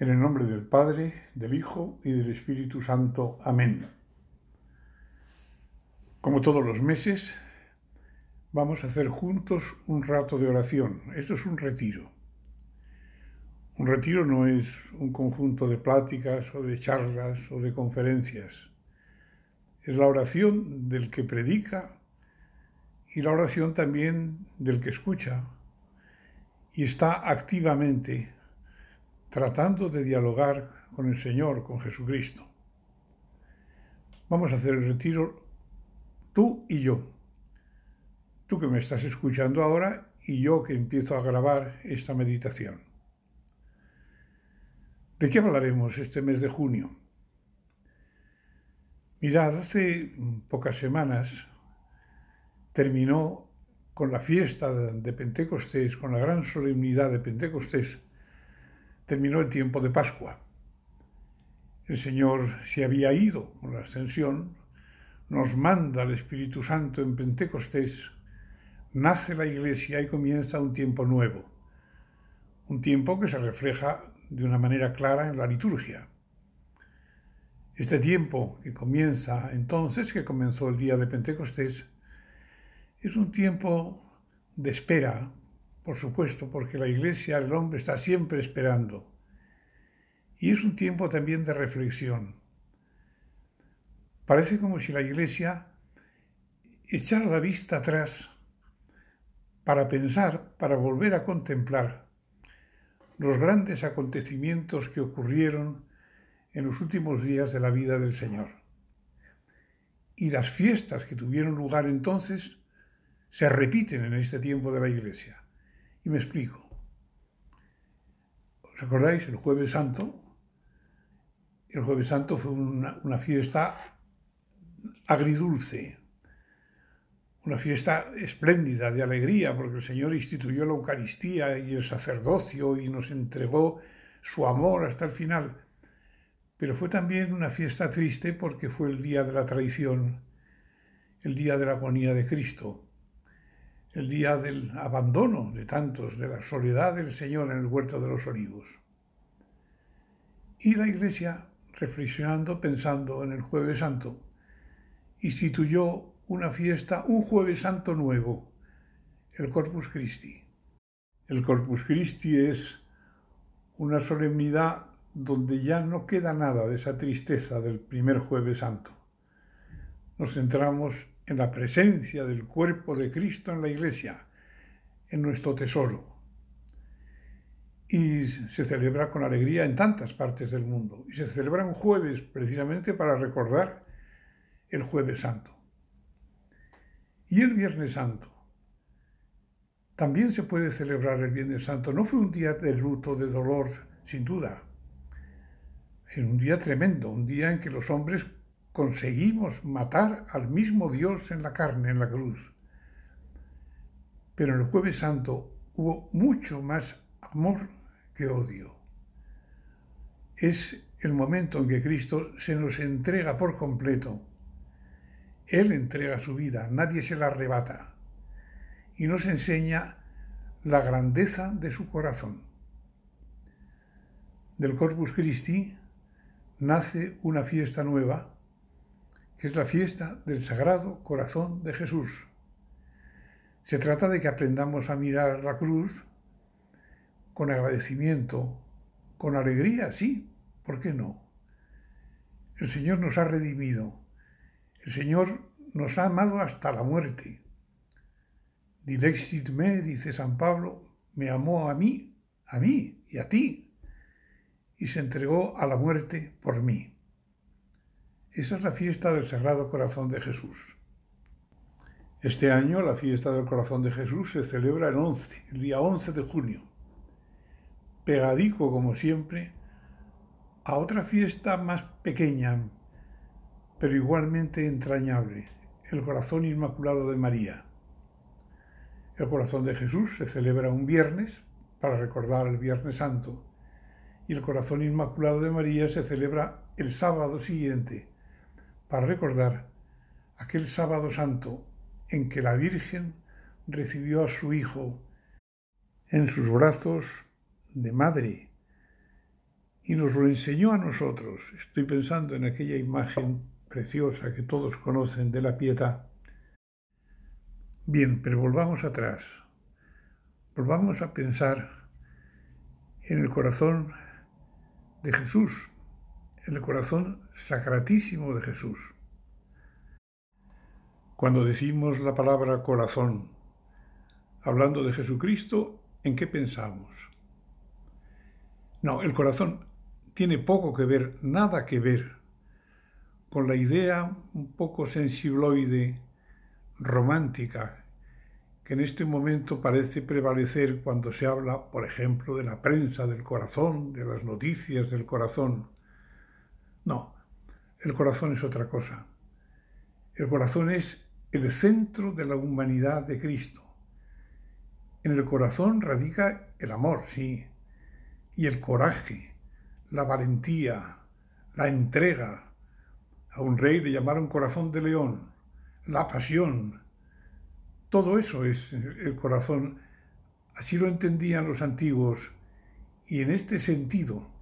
En el nombre del Padre, del Hijo y del Espíritu Santo. Amén. Como todos los meses, vamos a hacer juntos un rato de oración. Esto es un retiro. Un retiro no es un conjunto de pláticas o de charlas o de conferencias. Es la oración del que predica y la oración también del que escucha y está activamente tratando de dialogar con el Señor, con Jesucristo. Vamos a hacer el retiro tú y yo. Tú que me estás escuchando ahora y yo que empiezo a grabar esta meditación. ¿De qué hablaremos este mes de junio? Mirad, hace pocas semanas terminó con la fiesta de Pentecostés, con la gran solemnidad de Pentecostés, terminó el tiempo de Pascua. El Señor se había ido con la ascensión, nos manda el Espíritu Santo en Pentecostés, nace la Iglesia y comienza un tiempo nuevo, un tiempo que se refleja de una manera clara en la liturgia. Este tiempo que comienza entonces, que comenzó el día de Pentecostés, es un tiempo de espera, por supuesto, porque la Iglesia, el hombre está siempre esperando. Y es un tiempo también de reflexión. Parece como si la Iglesia echara la vista atrás para pensar, para volver a contemplar los grandes acontecimientos que ocurrieron en los últimos días de la vida del Señor. Y las fiestas que tuvieron lugar entonces se repiten en este tiempo de la Iglesia. Me explico. ¿Os acordáis? El jueves santo. El jueves santo fue una, fiesta agridulce, una fiesta espléndida de alegría, porque el Señor instituyó la Eucaristía y el sacerdocio y nos entregó su amor hasta el final. Pero fue también una fiesta triste porque fue el día de la traición, el día de la agonía de Cristo el día del abandono de tantos, de la soledad del Señor en el huerto de los olivos. Y la Iglesia, reflexionando, pensando en el jueves santo, instituyó una fiesta, un jueves santo nuevo, el Corpus Christi. El Corpus Christi es una solemnidad donde ya no queda nada de esa tristeza del primer jueves santo. Nos centramos en la presencia del cuerpo de Cristo en la iglesia, en nuestro tesoro. Y se celebra con alegría en tantas partes del mundo. Y se celebra un jueves precisamente para recordar el jueves santo. Y el viernes santo. También se puede celebrar el viernes santo. No fue un día de luto, de dolor, sin duda. Era un día tremendo, un día en que los hombres conseguimos matar al mismo Dios en la carne, en la cruz. Pero en el jueves santo hubo mucho más amor que odio. Es el momento en que Cristo se nos entrega por completo. Él entrega su vida, nadie se la arrebata. Y nos enseña la grandeza de su corazón. Del Corpus Christi nace una fiesta nueva es la fiesta del Sagrado Corazón de Jesús. Se trata de que aprendamos a mirar la cruz con agradecimiento, con alegría, sí, ¿por qué no? El Señor nos ha redimido, el Señor nos ha amado hasta la muerte. Dilexit me, dice San Pablo, me amó a mí, a mí y a ti, y se entregó a la muerte por mí. Esa es la fiesta del Sagrado Corazón de Jesús. Este año la fiesta del Corazón de Jesús se celebra el 11, el día 11 de junio, pegadico como siempre a otra fiesta más pequeña, pero igualmente entrañable, el Corazón Inmaculado de María. El Corazón de Jesús se celebra un viernes para recordar el Viernes Santo y el Corazón Inmaculado de María se celebra el sábado siguiente, para recordar aquel sábado santo en que la Virgen recibió a su Hijo en sus brazos de madre y nos lo enseñó a nosotros. Estoy pensando en aquella imagen preciosa que todos conocen de la piedad. Bien, pero volvamos atrás. Volvamos a pensar en el corazón de Jesús, en el corazón sacratísimo de Jesús. Cuando decimos la palabra corazón, hablando de Jesucristo, ¿en qué pensamos? No, el corazón tiene poco que ver, nada que ver con la idea un poco sensibloide, romántica, que en este momento parece prevalecer cuando se habla, por ejemplo, de la prensa del corazón, de las noticias del corazón. No, el corazón es otra cosa. El corazón es el centro de la humanidad de Cristo. En el corazón radica el amor, sí, y el coraje, la valentía, la entrega. A un rey le llamaron corazón de león, la pasión, todo eso es el corazón. Así lo entendían los antiguos. Y en este sentido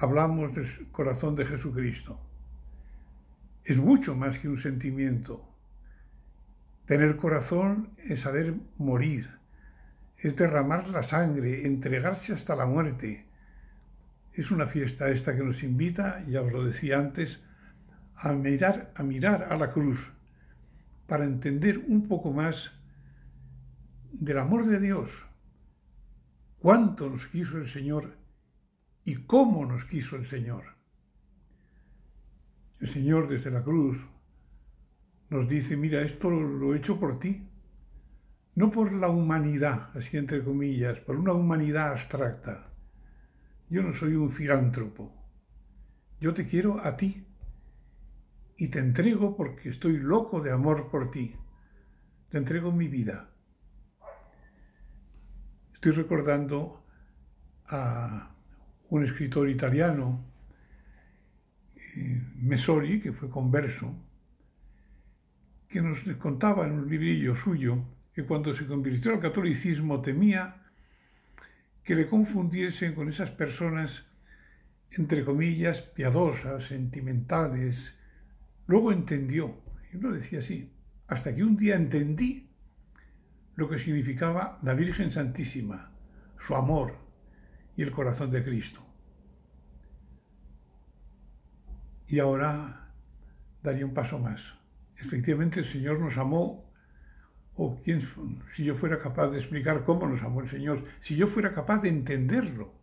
hablamos del corazón de Jesucristo. Es mucho más que un sentimiento. Tener corazón es saber morir, es derramar la sangre, entregarse hasta la muerte. Es una fiesta esta que nos invita, ya os lo decía antes, a mirar, a mirar a la cruz para entender un poco más del amor de Dios, cuánto nos quiso el Señor y cómo nos quiso el Señor. El Señor desde la cruz nos dice, mira, esto lo he hecho por ti, no por la humanidad, así entre comillas, por una humanidad abstracta. Yo no soy un filántropo, yo te quiero a ti y te entrego porque estoy loco de amor por ti. Te entrego mi vida. Estoy recordando a un escritor italiano, eh, Mesori, que fue converso, que nos contaba en un librillo suyo que cuando se convirtió al catolicismo temía que le confundiesen con esas personas, entre comillas, piadosas, sentimentales, Luego entendió, y uno decía así, hasta que un día entendí lo que significaba la Virgen Santísima, su amor y el corazón de Cristo. Y ahora daría un paso más. Efectivamente, el Señor nos amó, o quién, si yo fuera capaz de explicar cómo nos amó el Señor, si yo fuera capaz de entenderlo.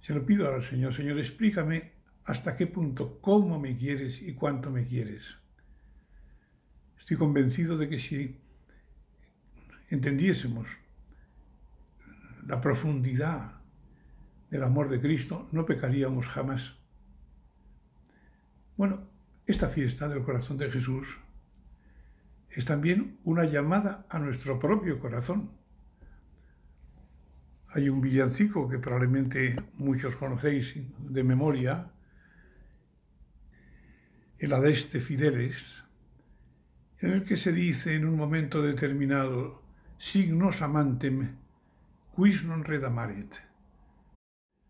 Se lo pido al Señor, Señor, explícame hasta qué punto, cómo me quieres y cuánto me quieres. Estoy convencido de que si entendiésemos la profundidad del amor de Cristo, no pecaríamos jamás. Bueno, esta fiesta del corazón de Jesús es también una llamada a nuestro propio corazón. Hay un villancico que probablemente muchos conocéis de memoria, el Adeste Fideles, en el que se dice en un momento determinado, signos amantem, quis non redamaret.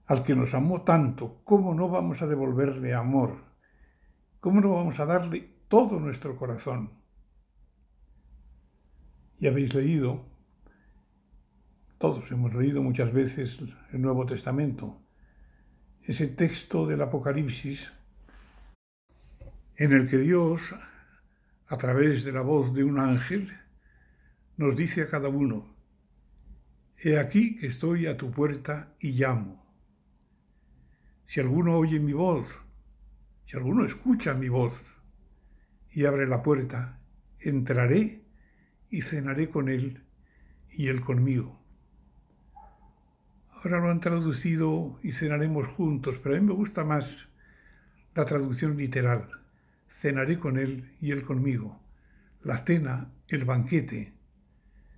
Al que nos amó tanto, ¿cómo no vamos a devolverle amor? ¿Cómo no vamos a darle todo nuestro corazón? Y habéis leído, todos hemos leído muchas veces el Nuevo Testamento, ese texto del Apocalipsis en el que Dios, a través de la voz de un ángel, nos dice a cada uno, He aquí que estoy a tu puerta y llamo. Si alguno oye mi voz, si alguno escucha mi voz y abre la puerta, entraré y cenaré con él y él conmigo. Ahora lo han traducido y cenaremos juntos, pero a mí me gusta más la traducción literal cenaré con él y él conmigo. La cena, el banquete,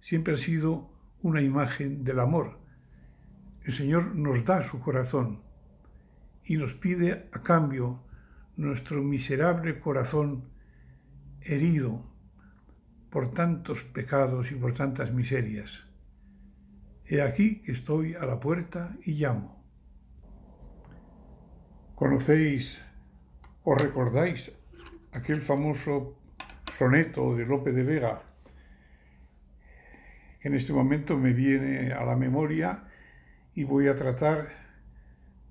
siempre ha sido una imagen del amor. El Señor nos da su corazón y nos pide a cambio nuestro miserable corazón herido por tantos pecados y por tantas miserias. He aquí que estoy a la puerta y llamo. ¿Conocéis o recordáis aquel famoso soneto de Lope de Vega en este momento me viene a la memoria y voy a tratar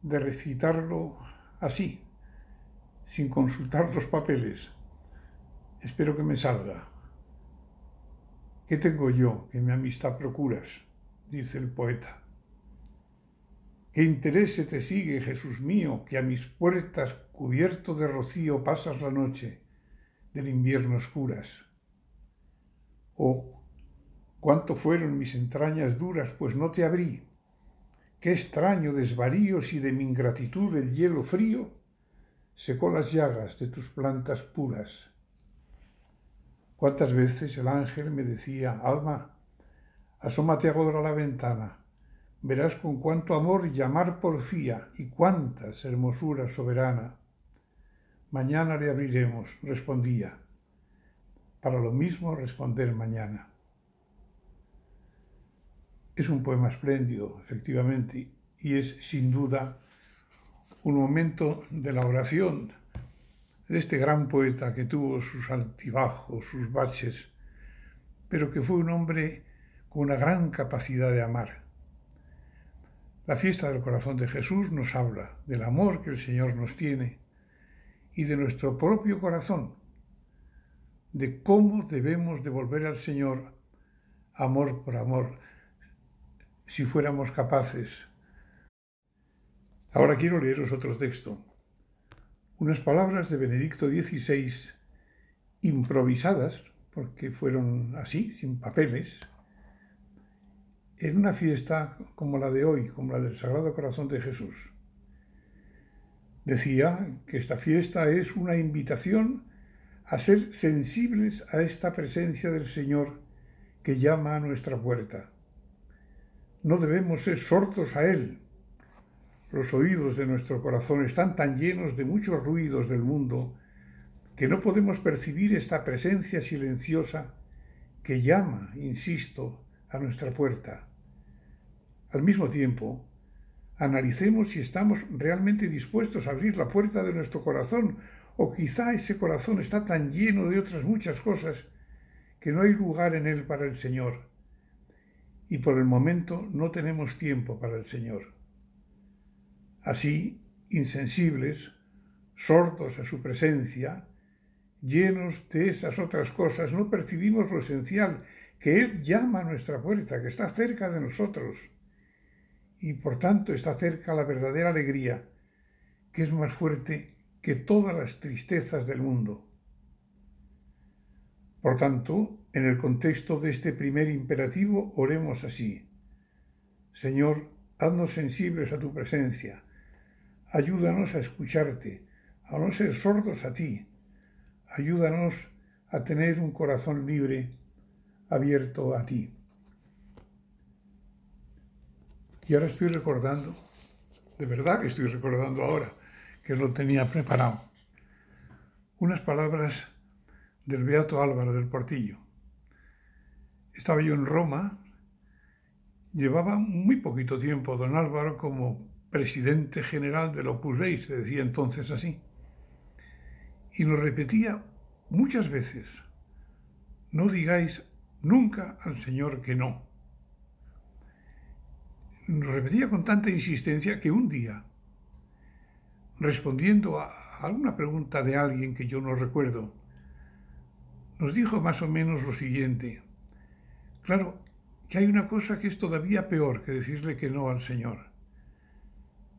de recitarlo así, sin consultar los papeles. Espero que me salga. ¿Qué tengo yo que mi amistad procuras? dice el poeta. ¿Qué interés se te sigue, Jesús mío, que a mis puertas cubierto de rocío pasas la noche del invierno oscuras? ¿O cuánto fueron mis entrañas duras, pues no te abrí? Qué extraño desvaríos y de mi ingratitud el hielo frío secó las llagas de tus plantas puras. Cuántas veces el ángel me decía, Alma, asómate ahora a la ventana, verás con cuánto amor llamar porfía y cuántas hermosuras soberana. Mañana le abriremos, respondía, para lo mismo responder mañana. Es un poema espléndido, efectivamente, y es sin duda un momento de la oración de este gran poeta que tuvo sus altibajos, sus baches, pero que fue un hombre con una gran capacidad de amar. La fiesta del corazón de Jesús nos habla del amor que el Señor nos tiene y de nuestro propio corazón, de cómo debemos devolver al Señor amor por amor, si fuéramos capaces. Ahora quiero leeros otro texto, unas palabras de Benedicto XVI improvisadas, porque fueron así, sin papeles, en una fiesta como la de hoy, como la del Sagrado Corazón de Jesús. Decía que esta fiesta es una invitación a ser sensibles a esta presencia del Señor que llama a nuestra puerta no debemos ser sordos a Él. Los oídos de nuestro corazón están tan llenos de muchos ruidos del mundo que no podemos percibir esta presencia silenciosa que llama, insisto, a nuestra puerta. Al mismo tiempo, analicemos si estamos realmente dispuestos a abrir la puerta de nuestro corazón o quizá ese corazón está tan lleno de otras muchas cosas que no hay lugar en él para el Señor y por el momento no tenemos tiempo para el Señor. Así, insensibles, sordos a su presencia, llenos de esas otras cosas, no percibimos lo esencial, que Él llama a nuestra puerta, que está cerca de nosotros, y por tanto está cerca la verdadera alegría, que es más fuerte que todas las tristezas del mundo. Por tanto, en el contexto de este primer imperativo, oremos así. Señor, haznos sensibles a tu presencia. Ayúdanos a escucharte, a no ser sordos a ti. Ayúdanos a tener un corazón libre, abierto a ti. Y ahora estoy recordando, de verdad que estoy recordando ahora, que lo tenía preparado, unas palabras del Beato Álvaro del Portillo. Estaba yo en Roma, llevaba muy poquito tiempo don Álvaro como presidente general del Opus Dei, se decía entonces así, y nos repetía muchas veces, no digáis nunca al Señor que no. Nos repetía con tanta insistencia que un día, respondiendo a alguna pregunta de alguien que yo no recuerdo, nos dijo más o menos lo siguiente. Claro, que hay una cosa que es todavía peor que decirle que no al Señor,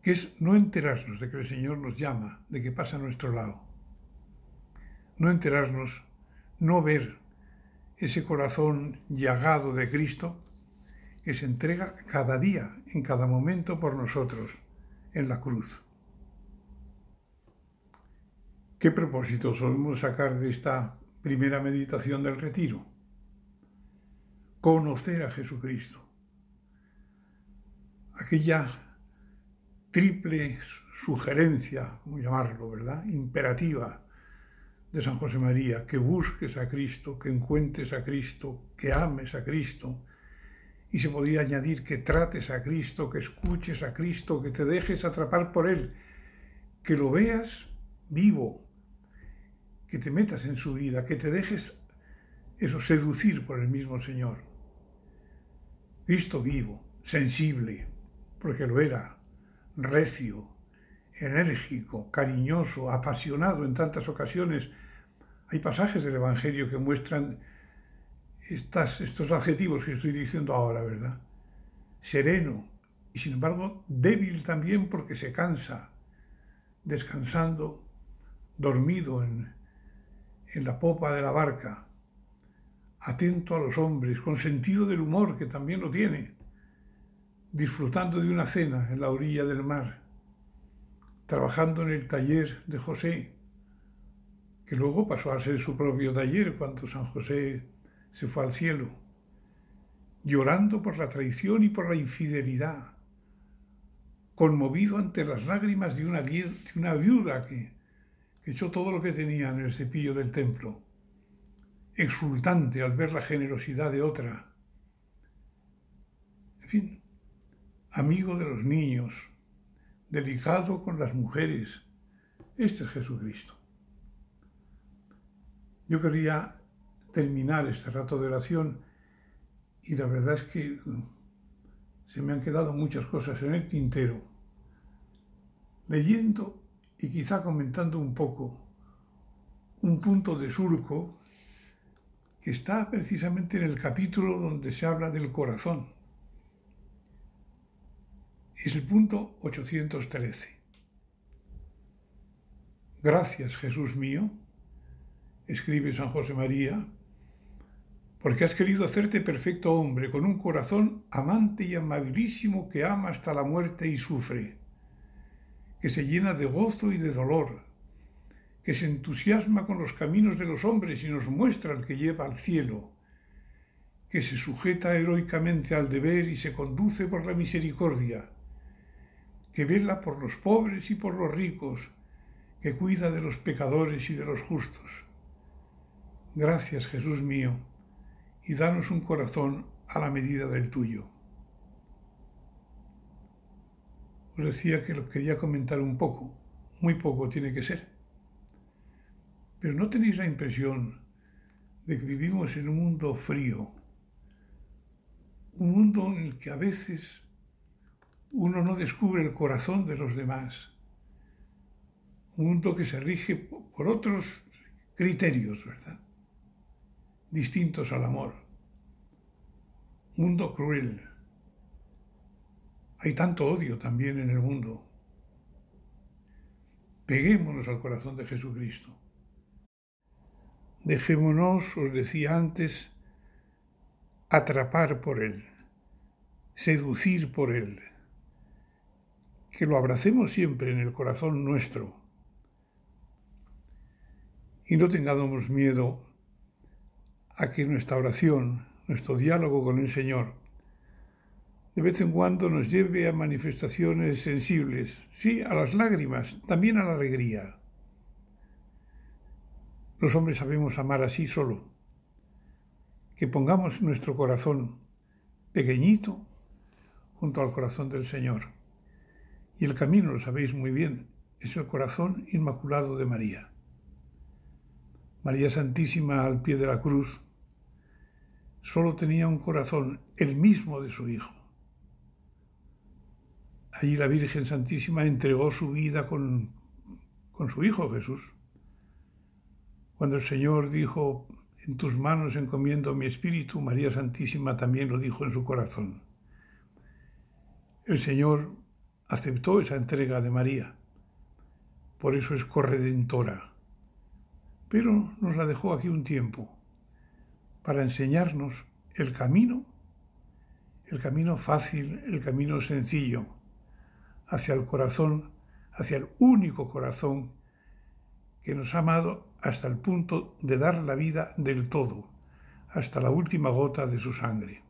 que es no enterarnos de que el Señor nos llama, de que pasa a nuestro lado. No enterarnos, no ver ese corazón llagado de Cristo que se entrega cada día, en cada momento por nosotros, en la cruz. ¿Qué propósito solemos sacar de esta Primera meditación del retiro. Conocer a Jesucristo. Aquella triple sugerencia, como llamarlo, ¿verdad? Imperativa de San José María, que busques a Cristo, que encuentres a Cristo, que ames a Cristo Y se podría añadir que trates a Cristo, que escuches a Cristo, que te dejes atrapar por Él, que lo veas vivo, que te metas en su vida, que te dejes eso seducir por el mismo Señor. Cristo vivo, sensible, porque lo era, recio, enérgico, cariñoso, apasionado en tantas ocasiones. Hay pasajes del Evangelio que muestran estas, estos adjetivos que estoy diciendo ahora, ¿verdad? Sereno y sin embargo débil también porque se cansa, descansando, dormido en, en la popa de la barca, atento a los hombres, con sentido del humor que también lo tiene, disfrutando de una cena en la orilla del mar, trabajando en el taller de José, que luego pasó a ser su propio taller cuando San José se fue al cielo, llorando por la traición y por la infidelidad, conmovido ante las lágrimas de una, viuda que, que echó todo lo que tenía en el cepillo del templo, exultante al ver la generosidad de otra. En fin, amigo de los niños, delicado con las mujeres. Este es Jesucristo. Yo quería terminar este rato de oración y la verdad es que se me han quedado muchas cosas en el tintero. Leyendo y quizá comentando un poco un punto de surco está precisamente en el capítulo donde se habla del corazón. Es el punto 813. Gracias, Jesús mío, escribe San José María, porque has querido hacerte perfecto hombre con un corazón amante y amabilísimo que ama hasta la muerte y sufre, que se llena de gozo y de dolor, que se entusiasma con los caminos de los hombres y nos muestra el que lleva al cielo, que se sujeta heroicamente al deber y se conduce por la misericordia, que vela por los pobres y por los ricos, que cuida de los pecadores y de los justos. Gracias, Jesús mío y danos un corazón a la medida del tuyo. Os decía que lo quería comentar un poco, muy poco tiene que ser. Pero ¿no tenéis la impresión de que vivimos en un mundo frío? Un mundo en el que a veces uno no descubre el corazón de los demás. Un mundo que se rige por otros criterios, ¿verdad? distintos al amor. Mundo cruel. Hay tanto odio también en el mundo. Peguémonos al corazón de Jesucristo. Dejémonos, os decía antes, atrapar por Él, seducir por Él, que lo abracemos siempre en el corazón nuestro y no tengamos miedo a que nuestra oración, nuestro diálogo con el Señor, de vez en cuando nos lleve a manifestaciones sensibles, sí, a las lágrimas, también a la alegría. Los hombres sabemos amar así solo. Que pongamos nuestro corazón pequeñito junto al corazón del Señor. Y el camino, lo sabéis muy bien, es el corazón inmaculado de María. María Santísima al pie de la cruz solo tenía un corazón, el mismo de su Hijo. Allí la Virgen Santísima entregó su vida con, con su Hijo Jesús. Cuando el Señor dijo, en tus manos encomiendo mi espíritu, María Santísima también lo dijo en su corazón. El Señor aceptó esa entrega de María, por eso es corredentora pero nos la dejó aquí un tiempo para enseñarnos el camino, el camino fácil, el camino sencillo, hacia el corazón, hacia el único corazón que nos ha amado hasta el punto de dar la vida del todo, hasta la última gota de su sangre.